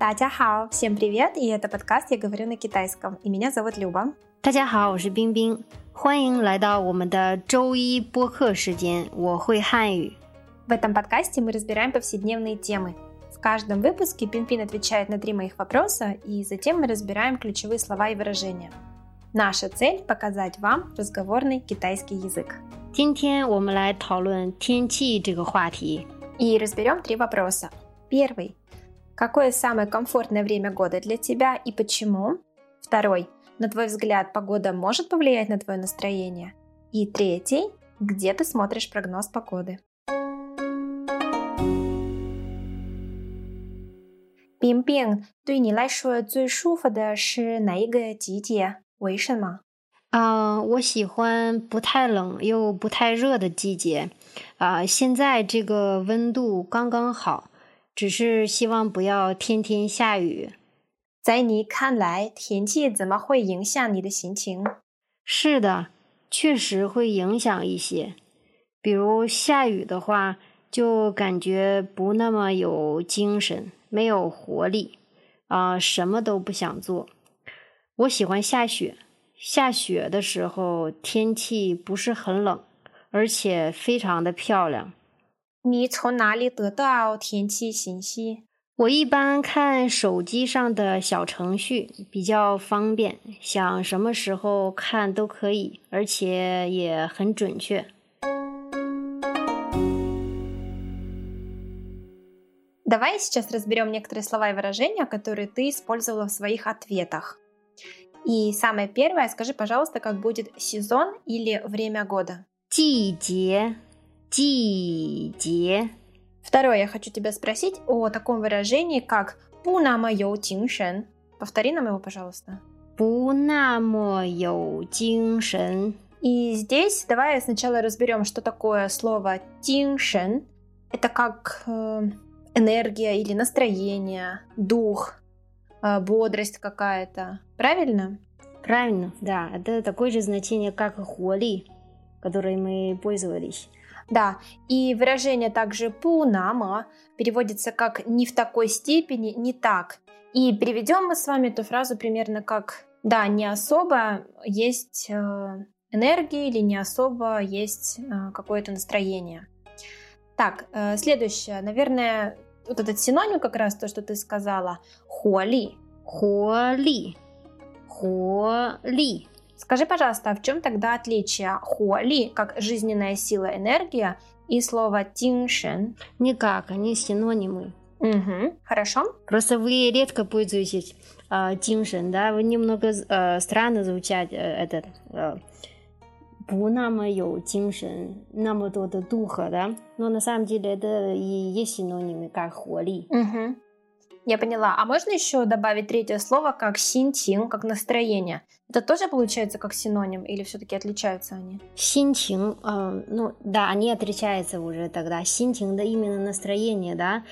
大家好，всем привет! И это подкаст «Я говорю на китайском». И меня зовут Люба. 大家好，我是冰冰，欢迎来到我们的周一播客时间。我会汉语。 В этом подкасте мы разбираем повседневные темы. В каждом выпуске Пинпин отвечает на три моих вопроса, и затем мы разбираем ключевые слова и выражения. Наша цель – показать вам разговорный китайский язык. 今天我们来讨论天气这个话题。 И разберем три вопроса. Первый. Какое самое комфортное время года для тебя и почему? Второй. На твой взгляд, погода может повлиять на твое настроение? И третий. Где ты смотришь прогноз погоды? 冰冰，对你来说最舒服的是哪一个季节？为什么？啊、我喜欢不太冷又不太热的季节。啊、现在这个温度刚刚好， 只是希望不要天天下雨。在你看来，天气怎么会影响你的心情？是的，确实会影响一些。比如下雨的话，就感觉不那么有精神，没有活力，啊、什么都不想做。我喜欢下雪，下雪的时候天气不是很冷，而且非常的漂亮。你从哪里得到天气信息？我一般看手机上的小程序，比较方便，想什么时候看都可以，而且也很准确。 Давай сейчас разберем некоторые слова и выражения, которые ты использовала в своих ответах. И самое первое, скажи, пожалуйста, как будет сезон или время года. 季节， 季节. Второе, я хочу тебя спросить о таком выражении, как пуна мое тиншен. Повтори нам его, пожалуйста. Пуна мое тиншен. И здесь давай сначала разберем, что такое слово тиншен. Это как э, энергия или настроение, дух, э, бодрость какая-то. Правильно? Правильно, да. Это такое же значение, как и хуали, которой мы пользовались. Да, и выражение также пунама переводится как «не в такой степени», «не так». И переведем мы с вами эту фразу примерно как «да, не особо есть э, энергии» или «не особо есть э, какое-то настроение». Так, э, следующее, наверное, вот этот синоним как раз то, что ты сказала, холи холи холи Скажи, пожалуйста, а в чем тогда отличие хуали, как жизненная сила, энергия, и слова тиншен? никак, они синонимы. Угу, хорошо. Просто вы редко пользуетесь э, 精神, да, вы немного э, странно звучать э, этот э, 不那么有精神，那么多的 духа, да, но на самом деле это и есть синонимы, как 活力。 Угу. я поняла. А можно еще добавить третье слово как синтин, как настроение? Это тоже получается как синоним или все-таки отличаются они? Синтин, э, а, ну да, они отличаются уже тогда. Синтин, да именно настроение, да.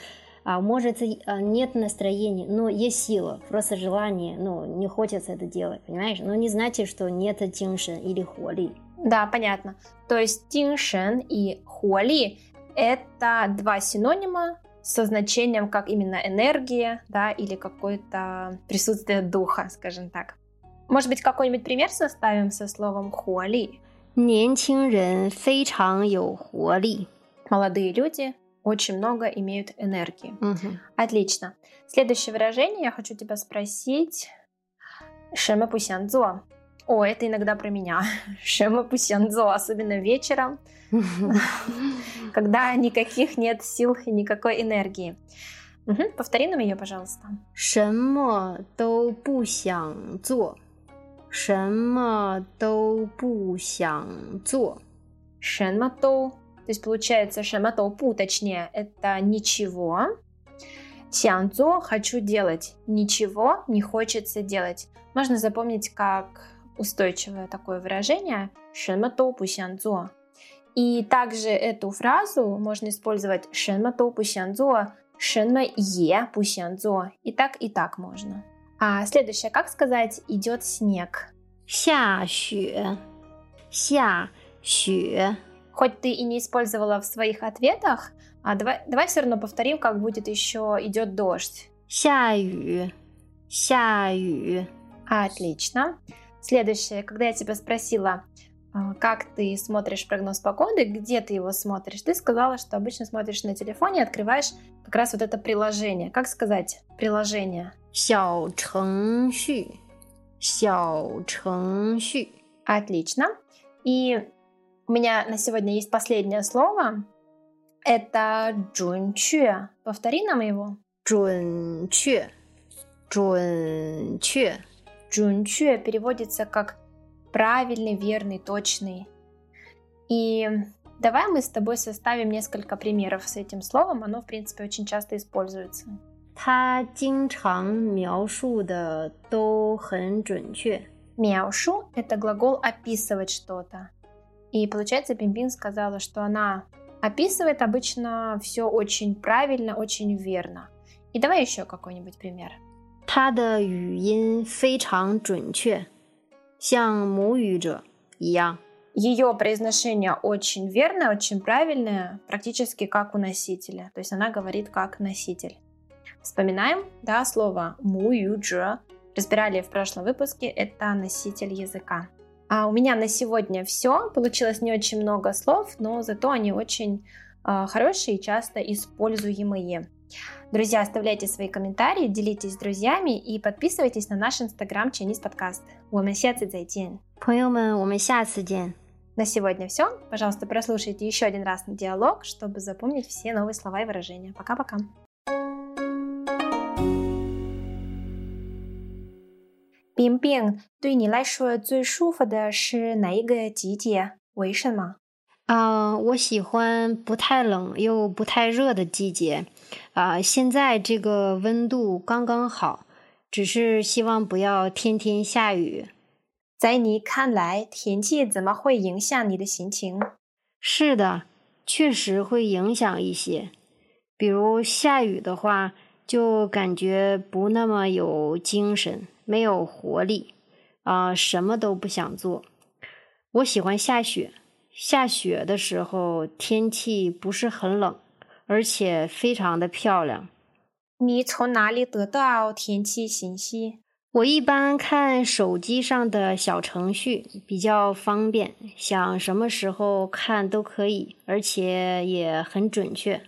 А может а, нет настроения, но есть сила, просто желание, ну не хочется это делать, понимаешь? Но не значит, что нет тиншен или хуали. Да, понятно. То есть тиншен и хуали это два синонима со значением как именно энергия, да, или какое-то присутствие духа, скажем так. Может быть, какой-нибудь пример составим со словом хуали? Молодые люди очень много имеют энергии. Угу. Отлично. Следующее выражение я хочу тебя спросить. Шема пусянцо. О, это иногда про меня. Шема пусянзо, особенно вечером, когда никаких нет сил и никакой энергии. Мгм, Повтори нам ее, пожалуйста. 什么都不想做，什么都不想做。 Шенмато. То есть получается шенмато пу, точнее, это ничего. Сянцо хочу делать. Ничего не хочется делать. Можно запомнить как устойчивое такое выражение «шэнмэтоу пусянцзо». И также эту фразу можно использовать «шэнмэтоу пусянцзо», «шэнмэ е пусянцзо». И так, и так можно. А следующее, как сказать «идет снег»? «Ся xue». «Ся xue». Хоть ты и не использовала в своих ответах, а давай, давай все равно повторим, как будет еще «идет дождь». «Ся ю». «Ся ю». Отлично. Следующее, когда я тебя спросила, а, как ты смотришь прогноз погоды, где ты его смотришь, ты сказала, что обычно смотришь на телефоне и открываешь как раз вот это приложение. Как сказать приложение? 小程序，小程序。 Отлично. И у меня на сегодня есть последнее слово. Это джунчуя. Повтори нам его. 准确， 准确。 Джунчуя переводится как правильный, верный, точный. И давай мы с тобой составим несколько примеров с этим словом. Оно, в принципе, очень часто используется. 他经常描述的都很准确。 Мяушу – это глагол описывать что-то. И получается, Пимпин сказала, что она описывает обычно все очень правильно, очень верно. И давай еще какой-нибудь пример. 他的语音非常准确，像母语者一样。 Ее произношение очень верное, очень правильное, практически как у носителя. То есть она говорит как носитель. Вспоминаем, да, слово муюджа. Разбирали в прошлом выпуске, это носитель языка. А у меня на сегодня все. Получилось не очень много слов, но зато они очень э, хорошие и часто используемые. Друзья, оставляйте свои комментарии, делитесь с друзьями и подписывайтесь на наш инстаграм Chinese подкаст. 我们下次再见。朋友们，我们下次见。 На сегодня все. Пожалуйста, прослушайте еще один раз на диалог, чтобы запомнить все новые слова и выражения. Пока-пока. 冰冰，对你来说最舒服的是哪一个季节？为什么？ 啊、我喜欢不太冷又不太热的季节。啊、现在这个温度刚刚好，只是希望不要天天下雨。在你看来，天气怎么会影响你的心情？是的，确实会影响一些。比如下雨的话，就感觉不那么有精神，没有活力，啊、什么都不想做。我喜欢下雪，下雪的时候天气不是很冷，而且非常的漂亮。你从哪里得到天气信息？我一般看手机上的小程序，比较方便，想什么时候看都可以，而且也很准确。